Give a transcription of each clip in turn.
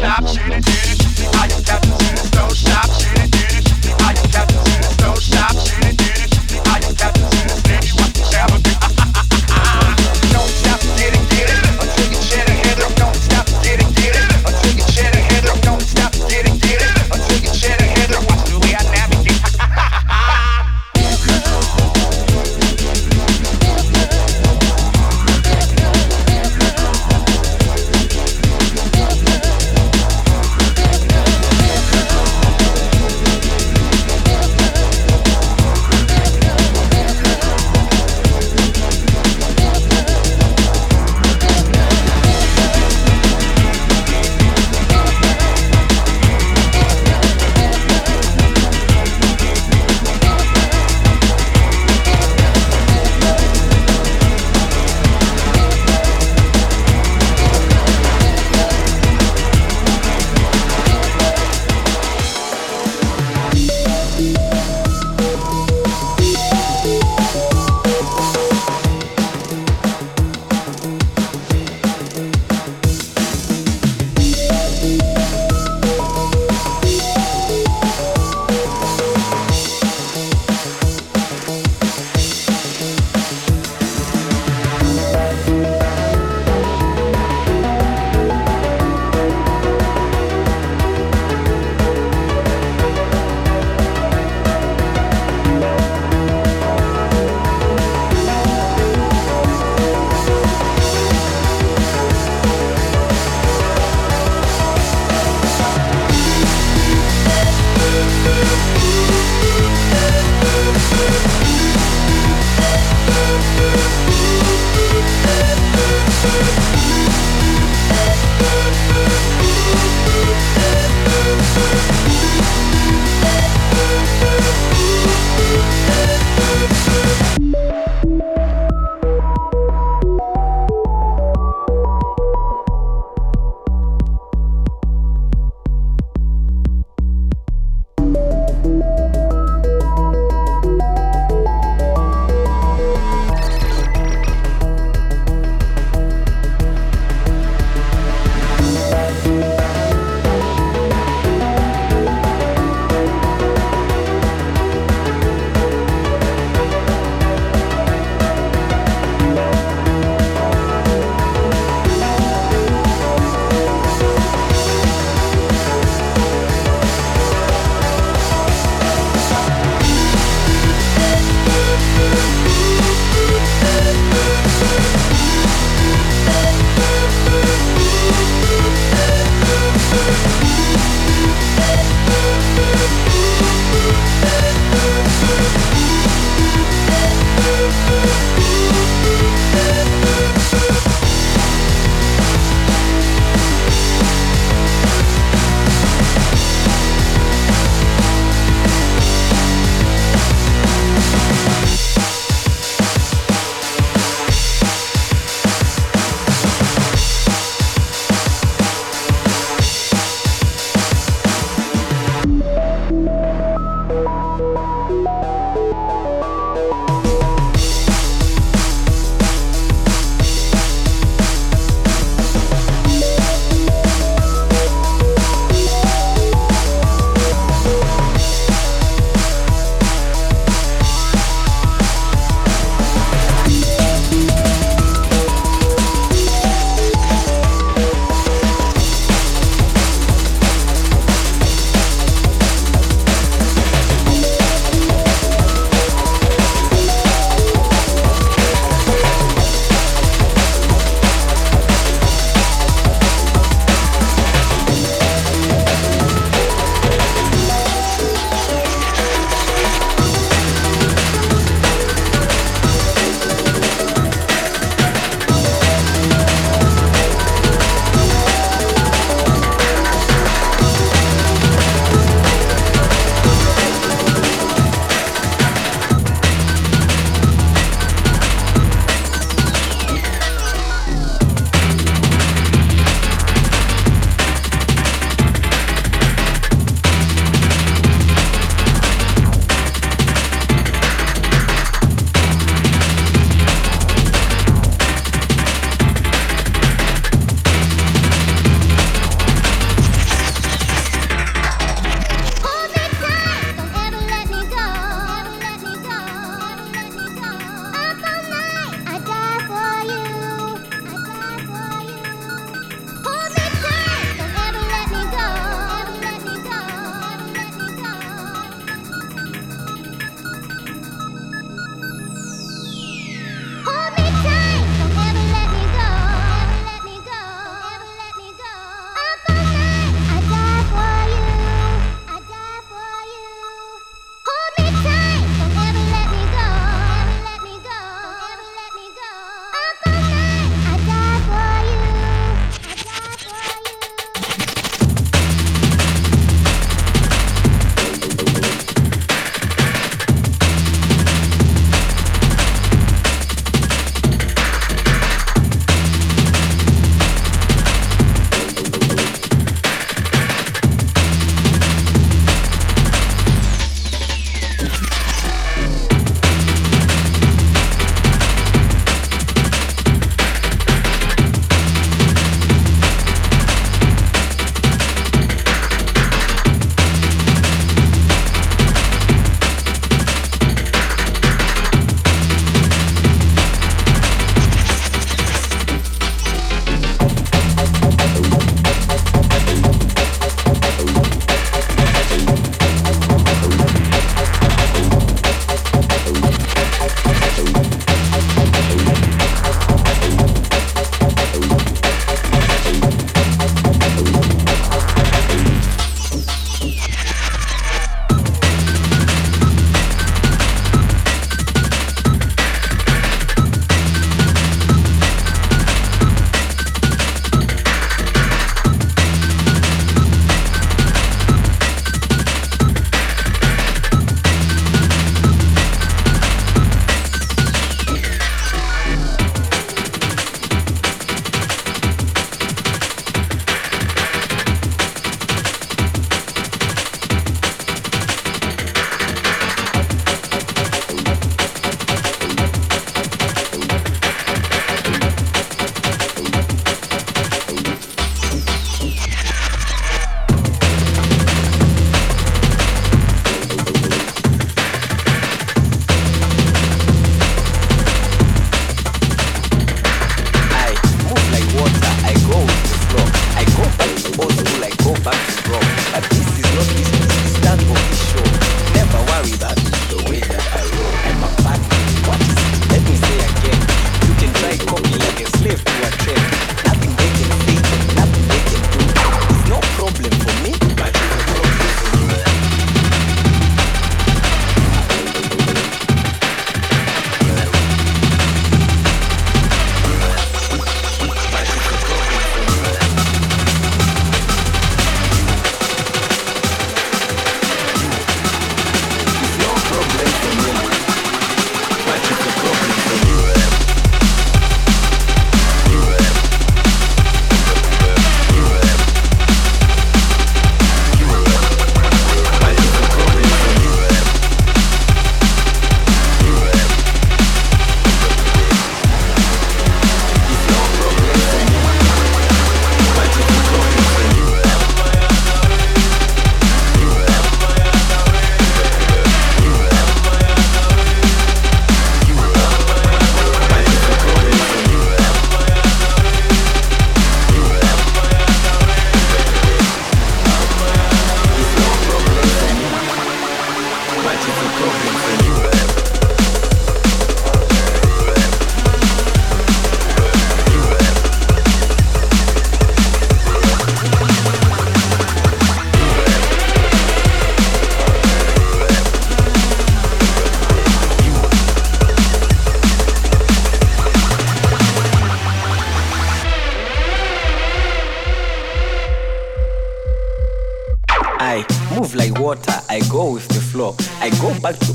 chop. científico infinito.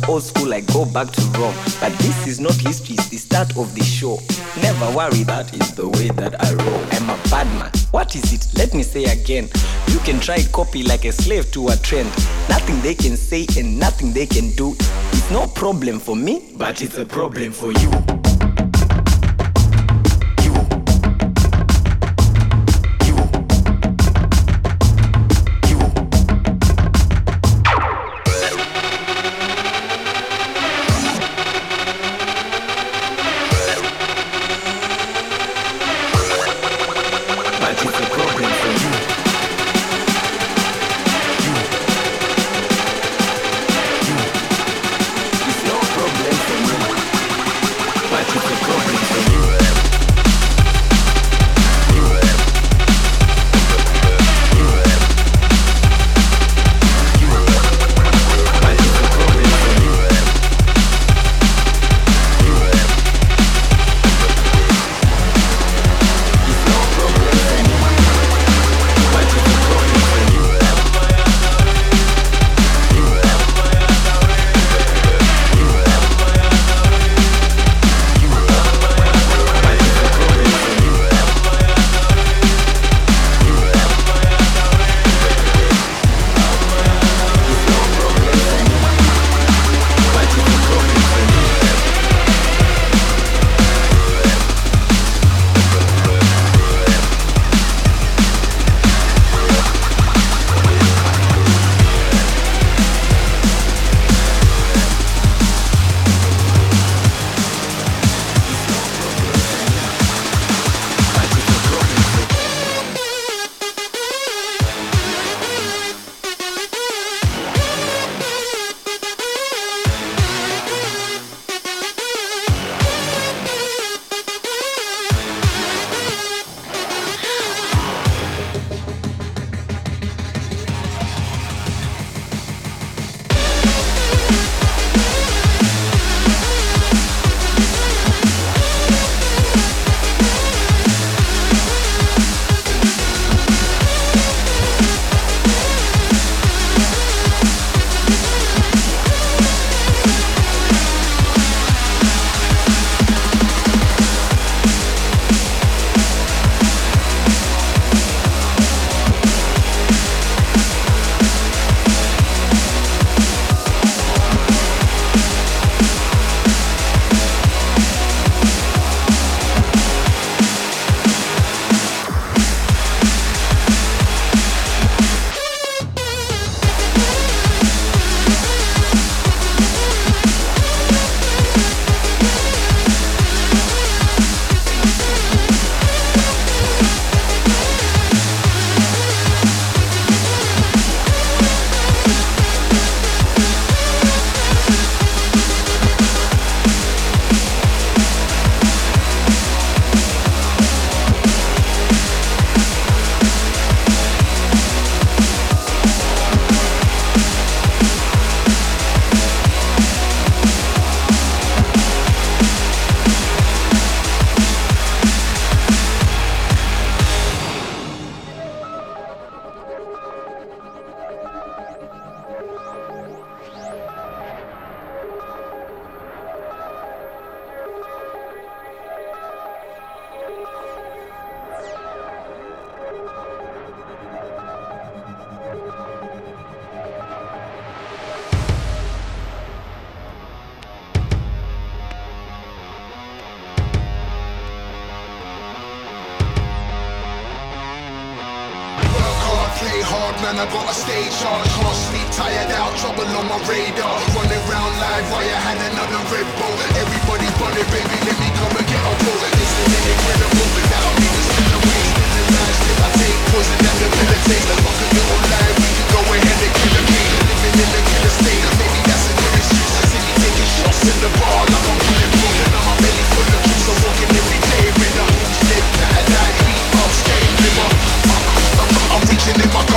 Old school, I go back to Rome. But this is not history, it's the start of the show. Never worry, that is the way that I roll. I'm a bad man. What is it? Let me say again. You can try copy like a slave to a trend. Nothing they can say and nothing they can do. It's no problem for me, but it's a problem for you. man, I got a stage on. Can't sleep, tired out, trouble on my radar. Running round live, why I had another Red Bull. Everybody running, baby, let me come and get a pull. This is incredible, without me, there's still a way. The lies that I take, poison that debilitates. The fuck a little lie, we can go ahead and kill a game, Living in a killer state, maybe that's a good excuse. I see me taking shots in the bar.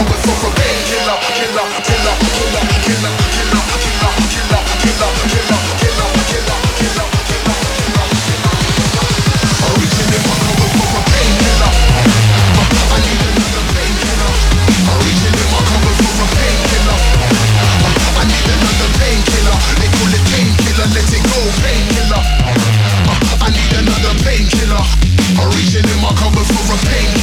going for a killer, for a painkiller. I need another painkiller. Originally, I'm going for a painkiller. I need another painkiller. They call it painkiller, let it go, painkiller. I need another painkiller. Originally, I'm going for a painkiller.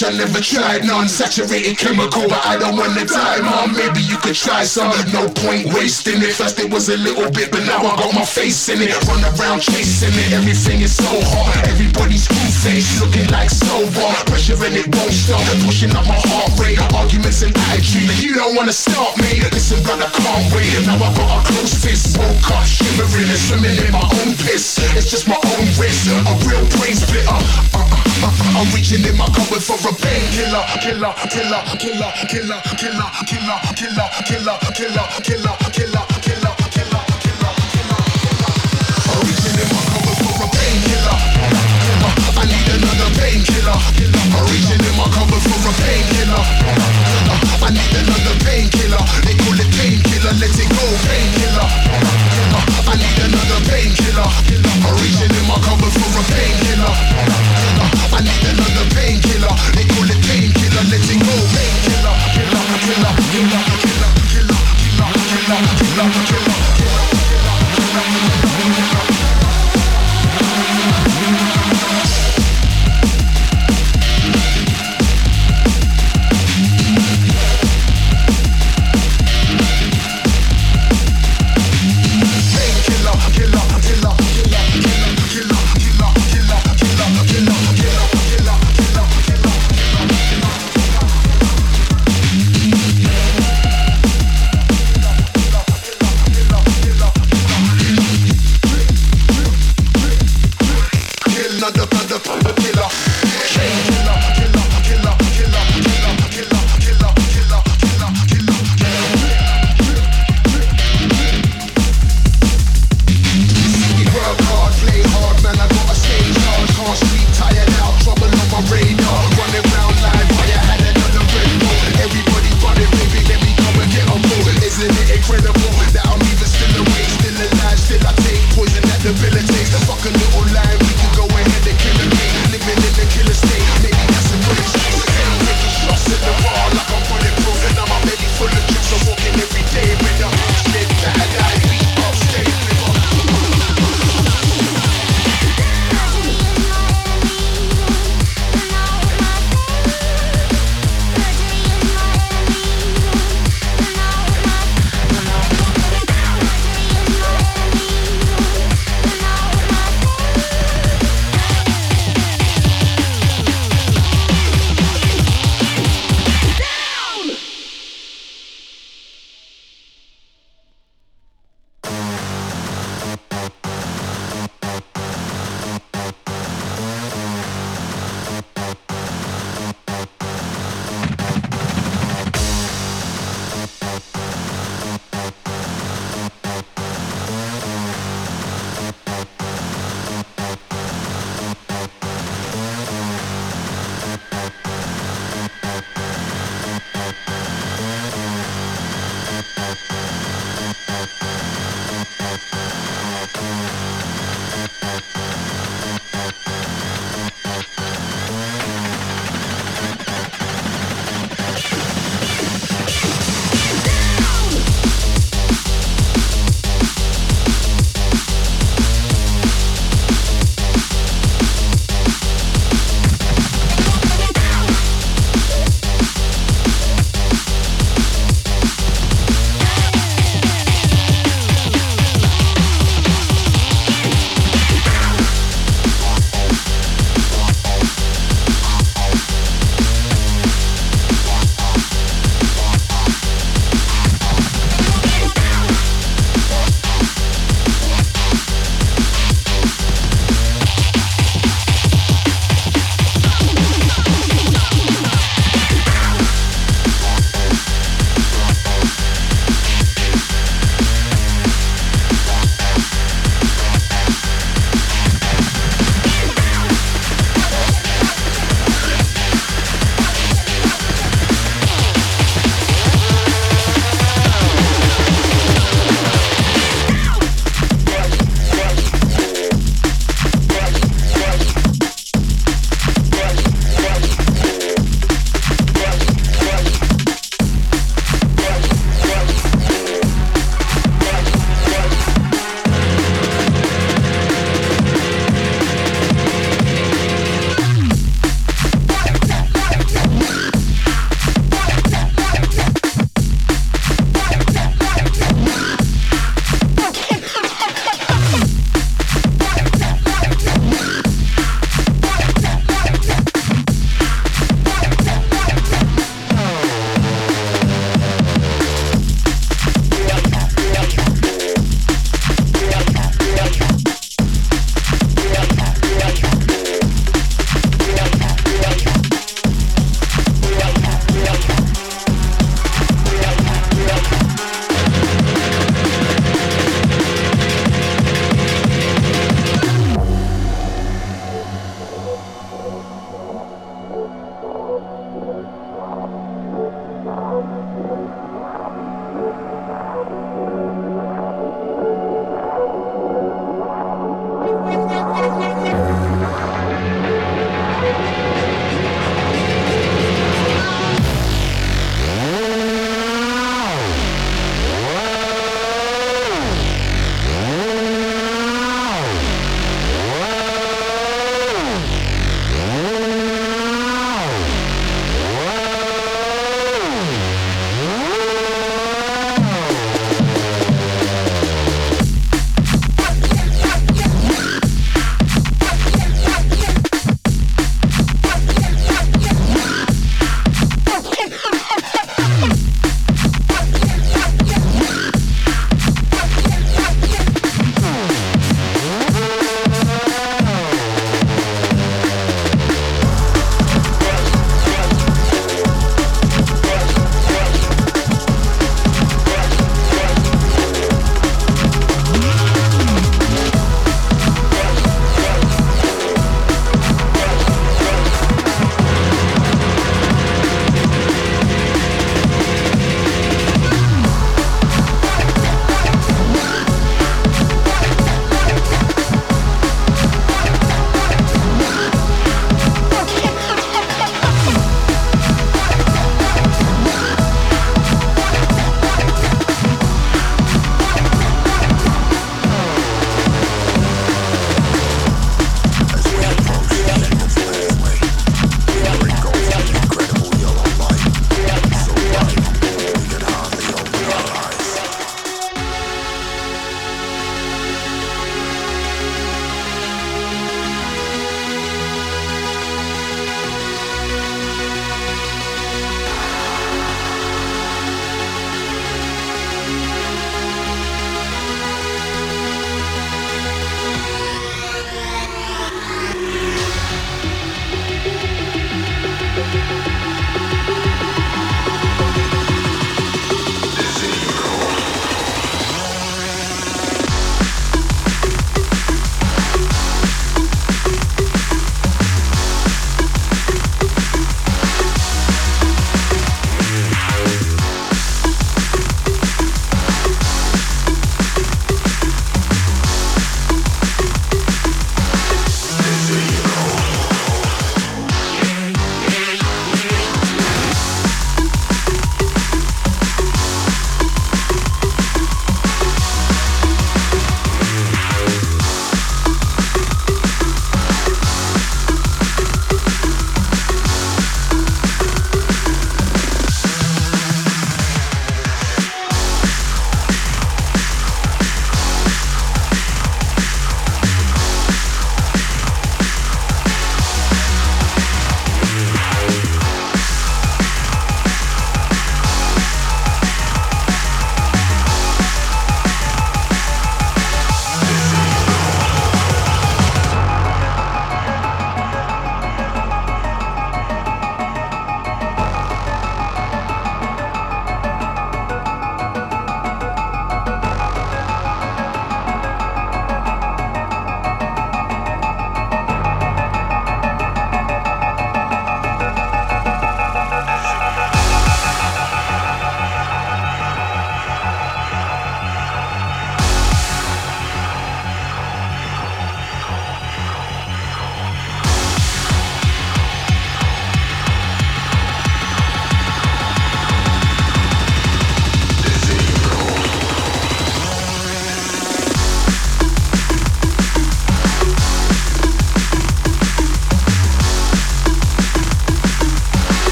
I never tried none. Saturated chemical, but I don't wanna die, mom. Maybe you could try some. No point wasting it. First it was a little bit, but now I got my face in it. Run around chasing it. Everything is so hot. Everybody's cool face, looking like sober. Pressure and it won't stop. Pushing up my heart rate. Arguments and attitude. You don't wanna stop me. Listen, brother, can't wait. Now I got a close fist. Woke up shivering and swimming in my own piss. It's just my own risk. A real brain splitter. Uh, uh, uh, uh, I'm reaching in my cupboard for a painkiller. Killer, killer, killer, killer, killer, killer, killer, killer, killer, killer, killer, killer, painkiller. I need another painkiller. They call it painkiller, let it go, painkiller. I need another painkiller. I'm reaching in my cupboard for a painkiller. I need another painkiller. They call it painkiller, let it go, painkiller. Killer, killer, killer, killer, killer, killer, killer, killer, killer. Painkiller,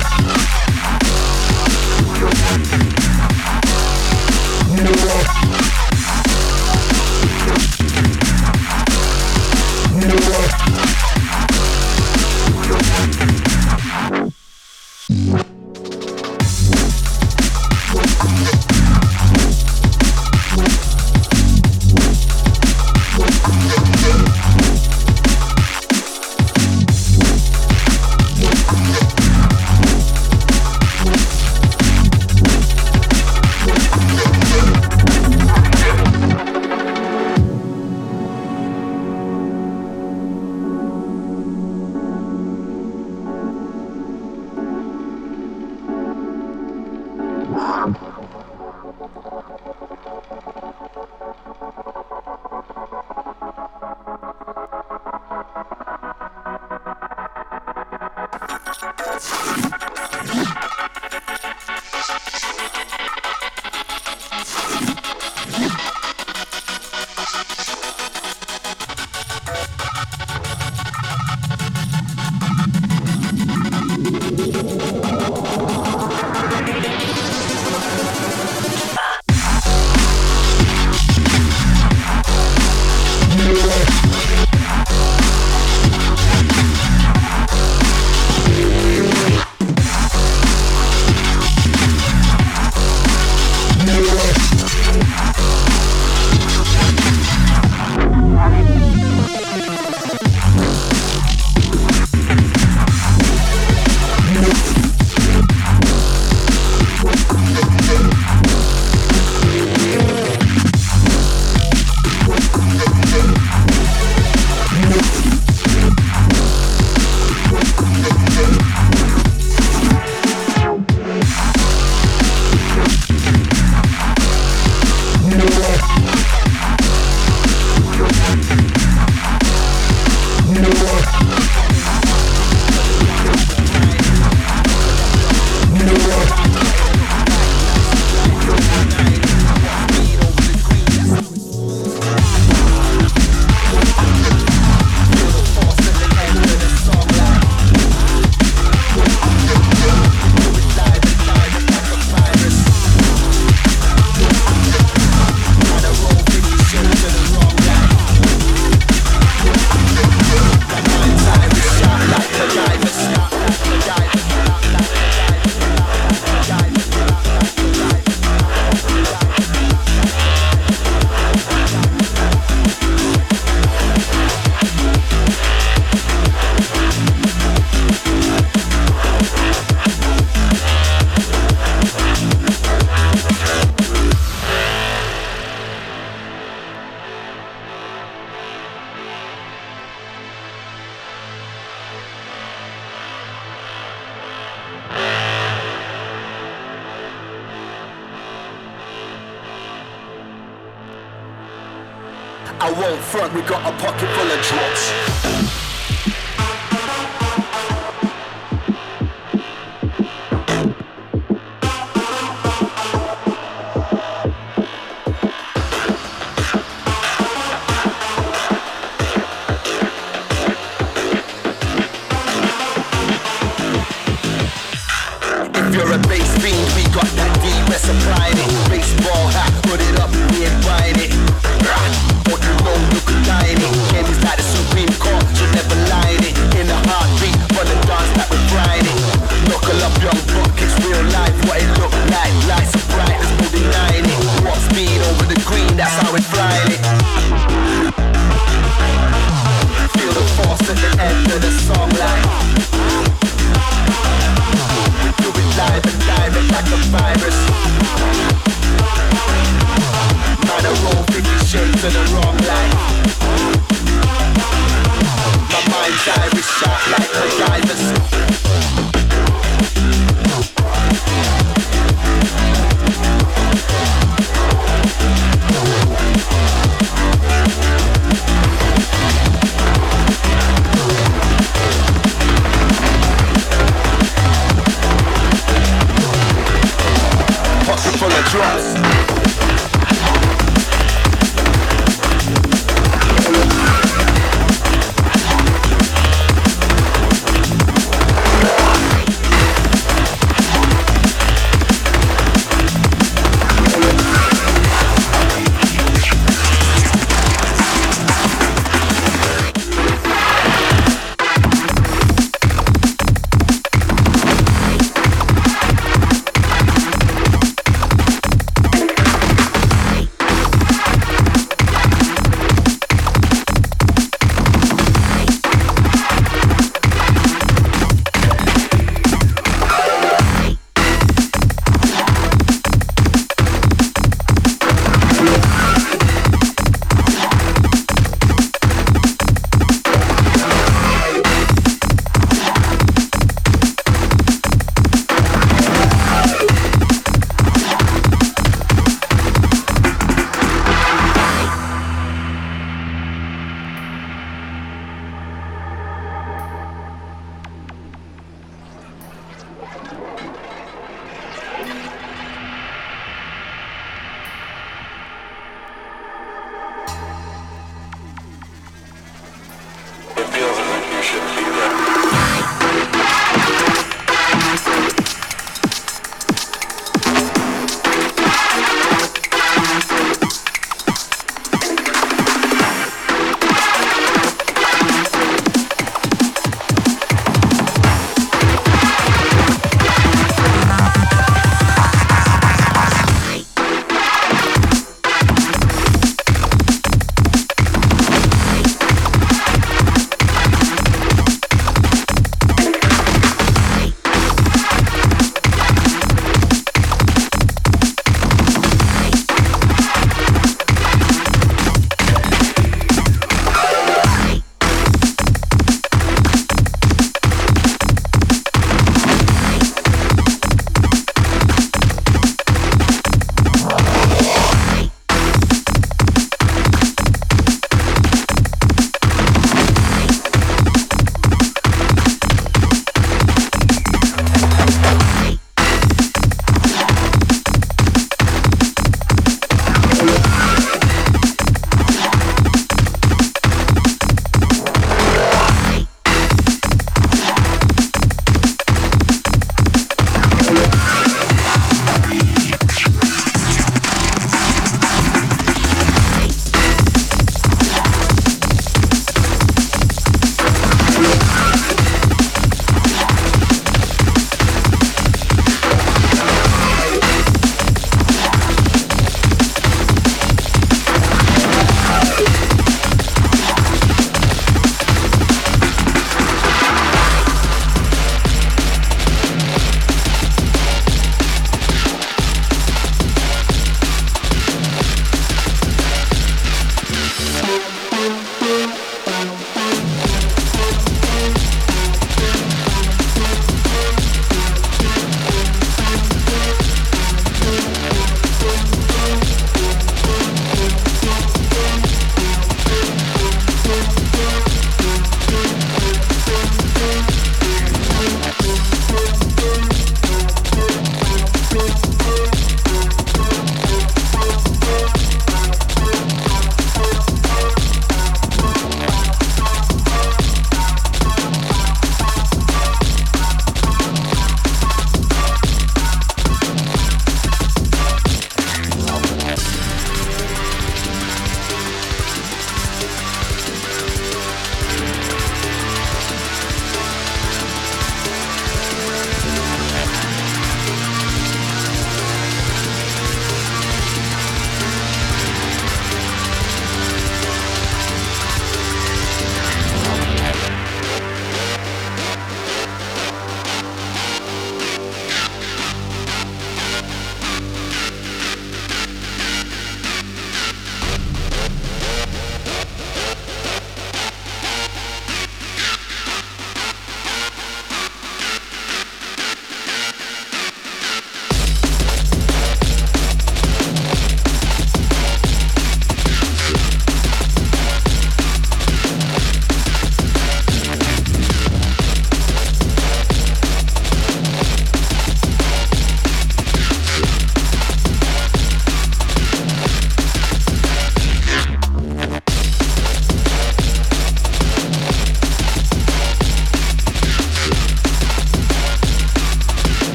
Yeah.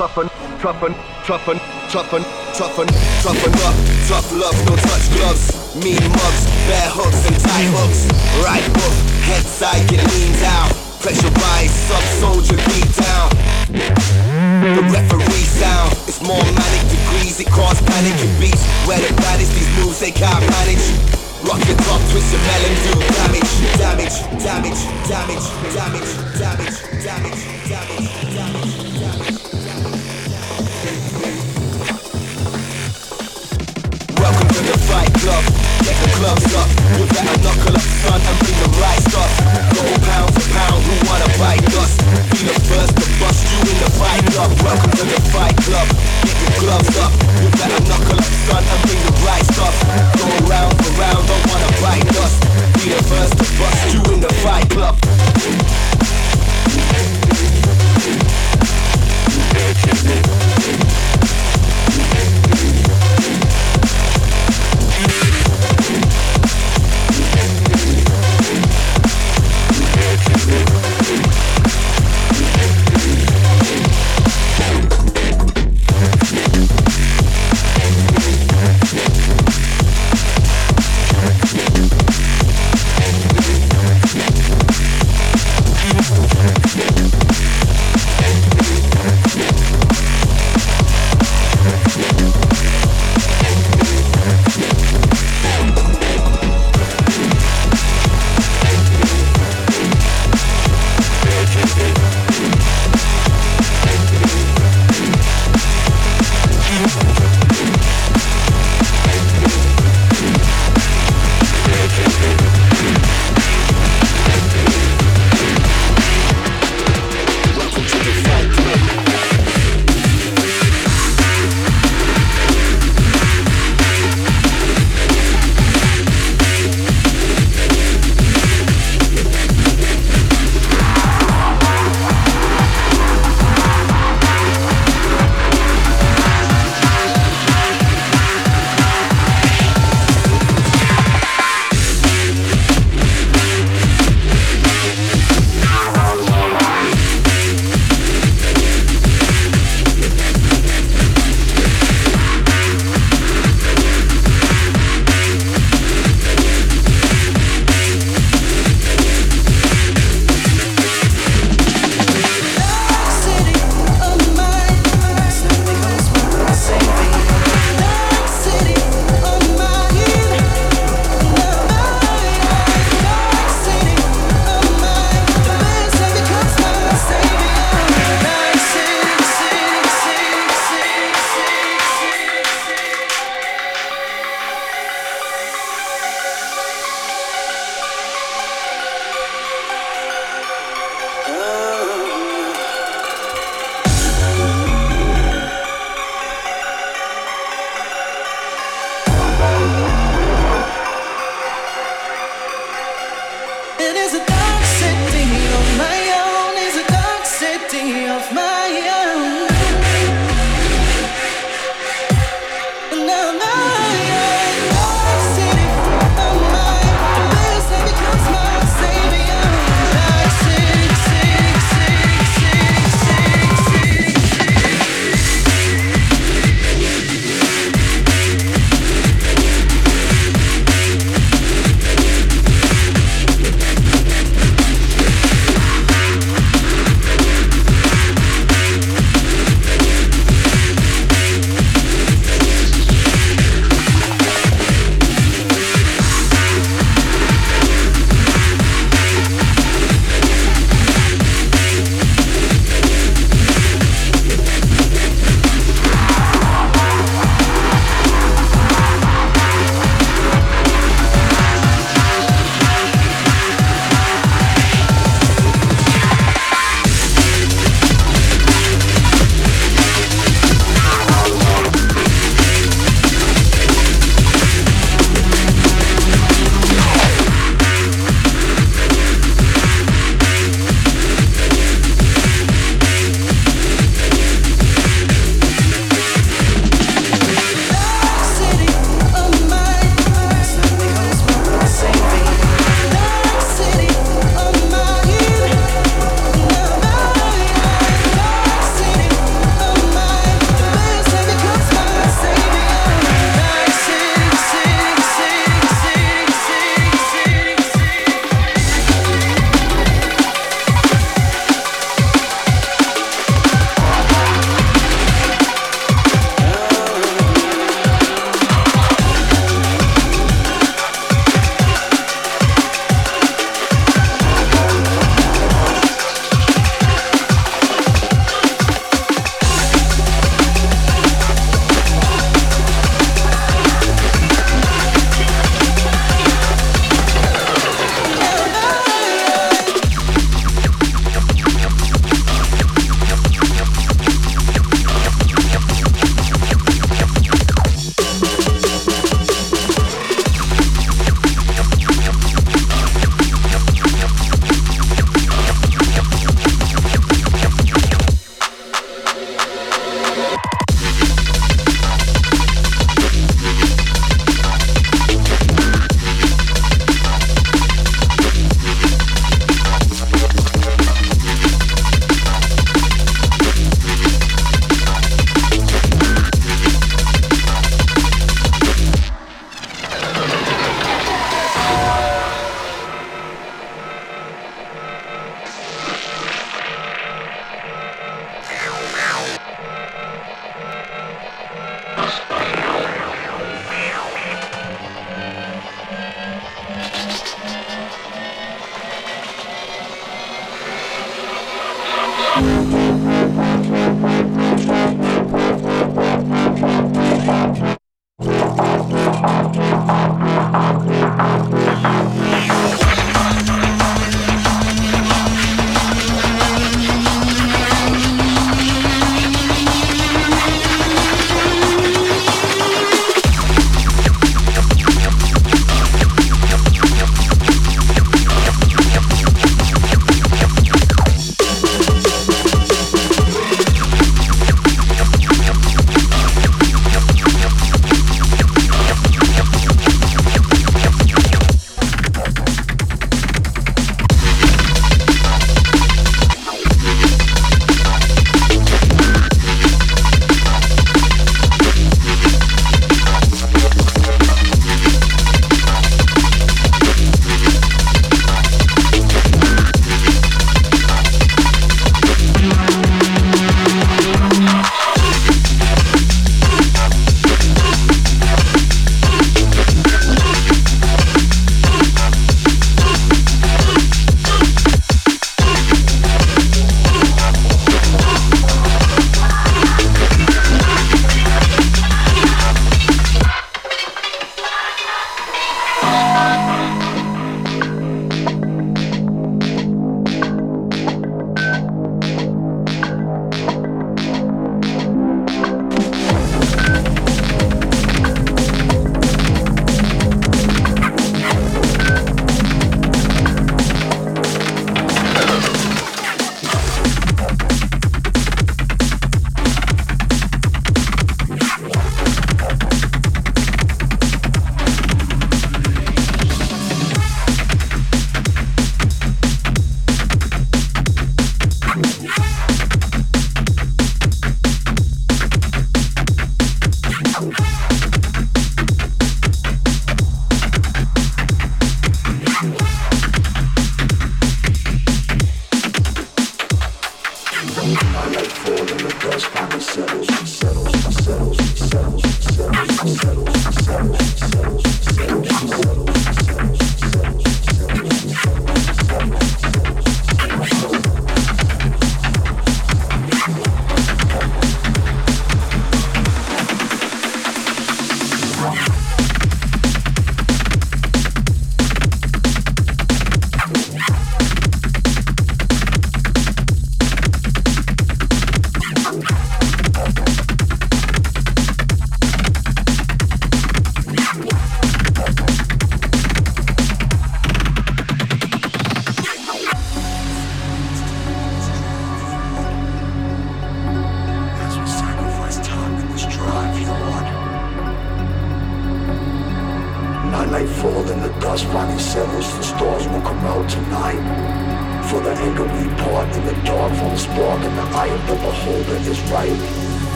Truffin, truffin, truffin, truffin, truffin, truffin up. Tough love, no touch gloves. Mean mugs, bare hooks and tight hooks. Right hook, head side, get lean down. Pressure rise, sub soldier beat down. The referee sound it's more manic degrees. It causes panic and beats. Where the baddest these moves they can't manage. Rock your top, twist your melon, do damage, damage, damage, damage, damage, damage, damage. damage. Get the clubs up with that knuckle up, son, and bring the right stuff. Go pound for pound, who wanna bite us? Be the first to bust you in the fight club. Welcome to the fight club. Get your gloves up with that knuckle up, son, and bring the right stuff. Go round for round, don't wanna bite us. Be the first to bust you in the fight club. Thank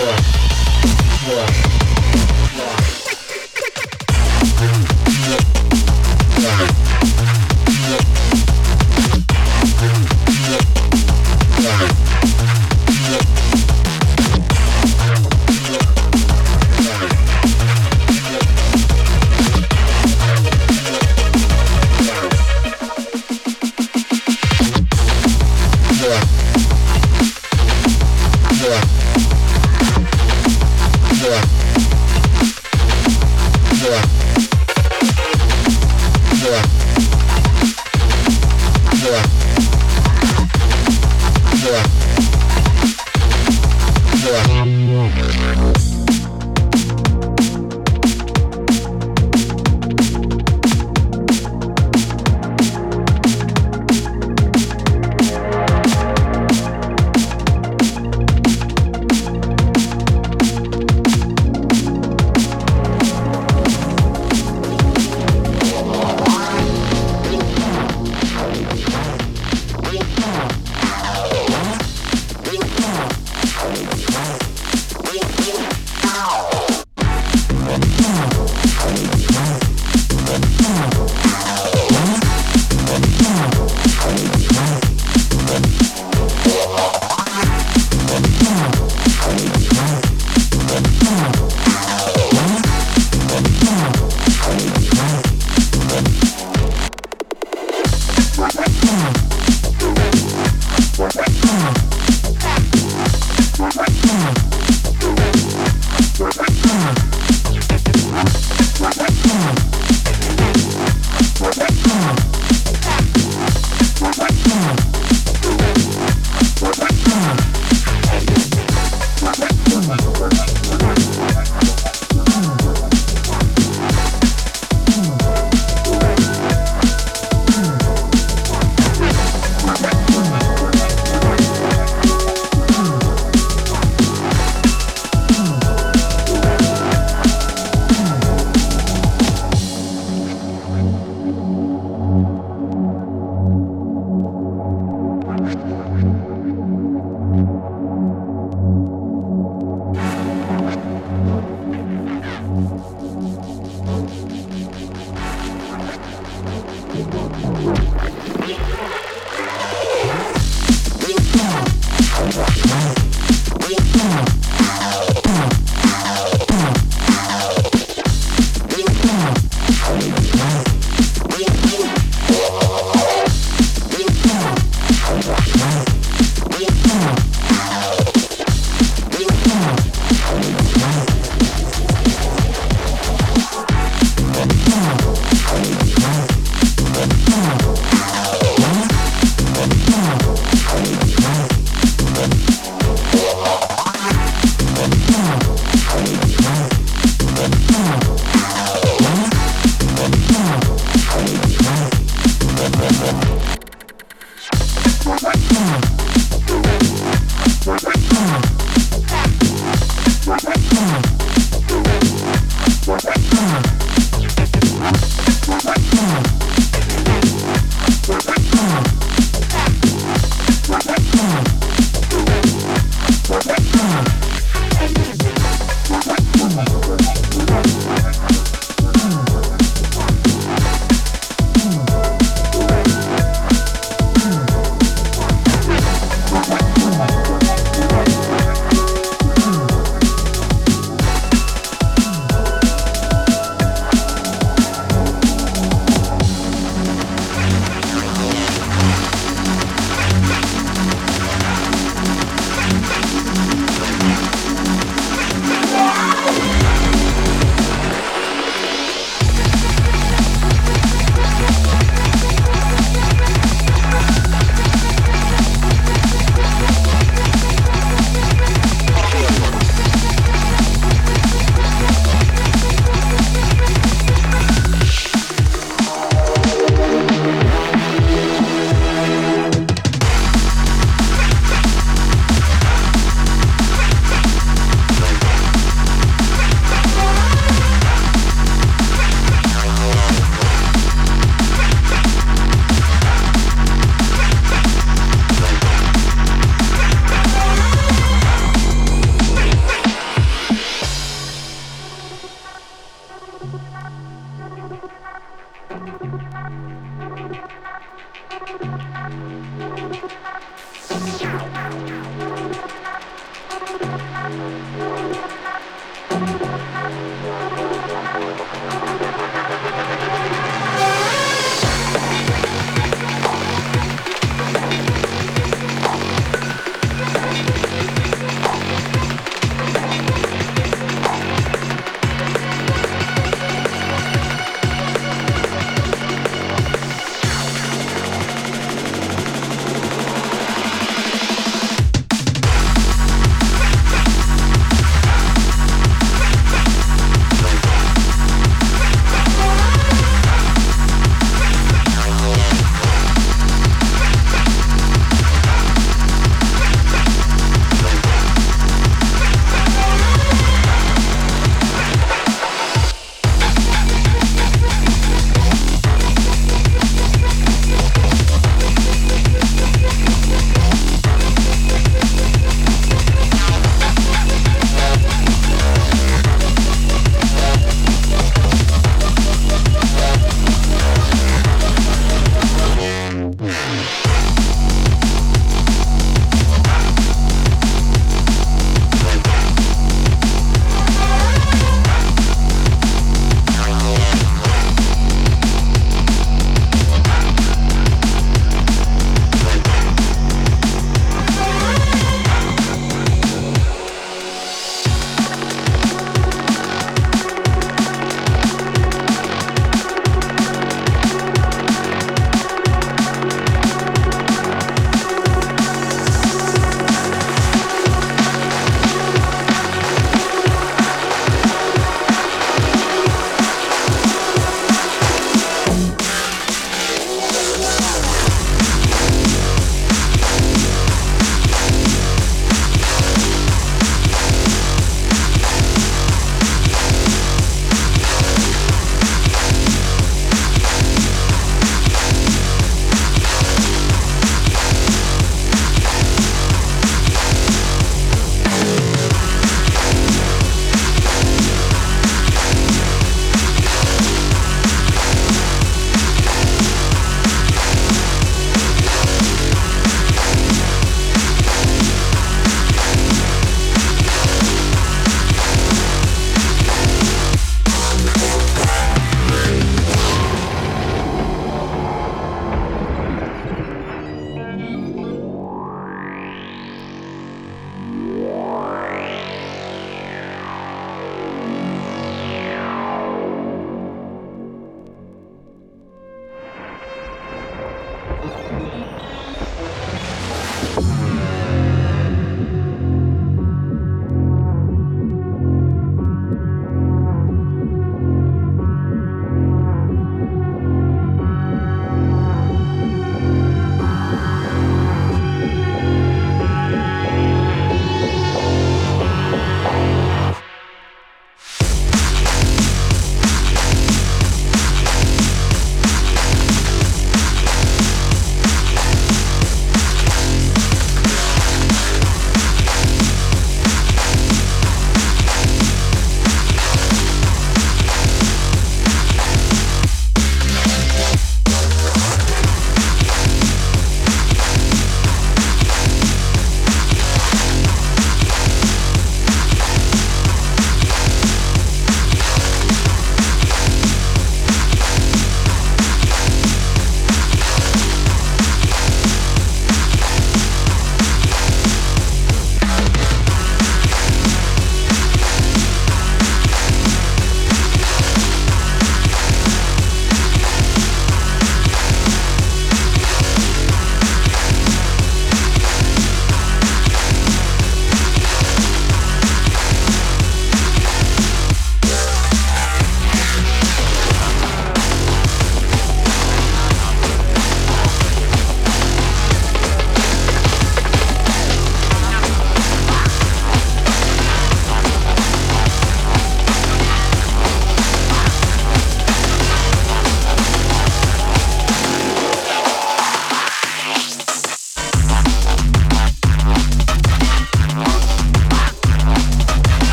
Yeah. Yeah.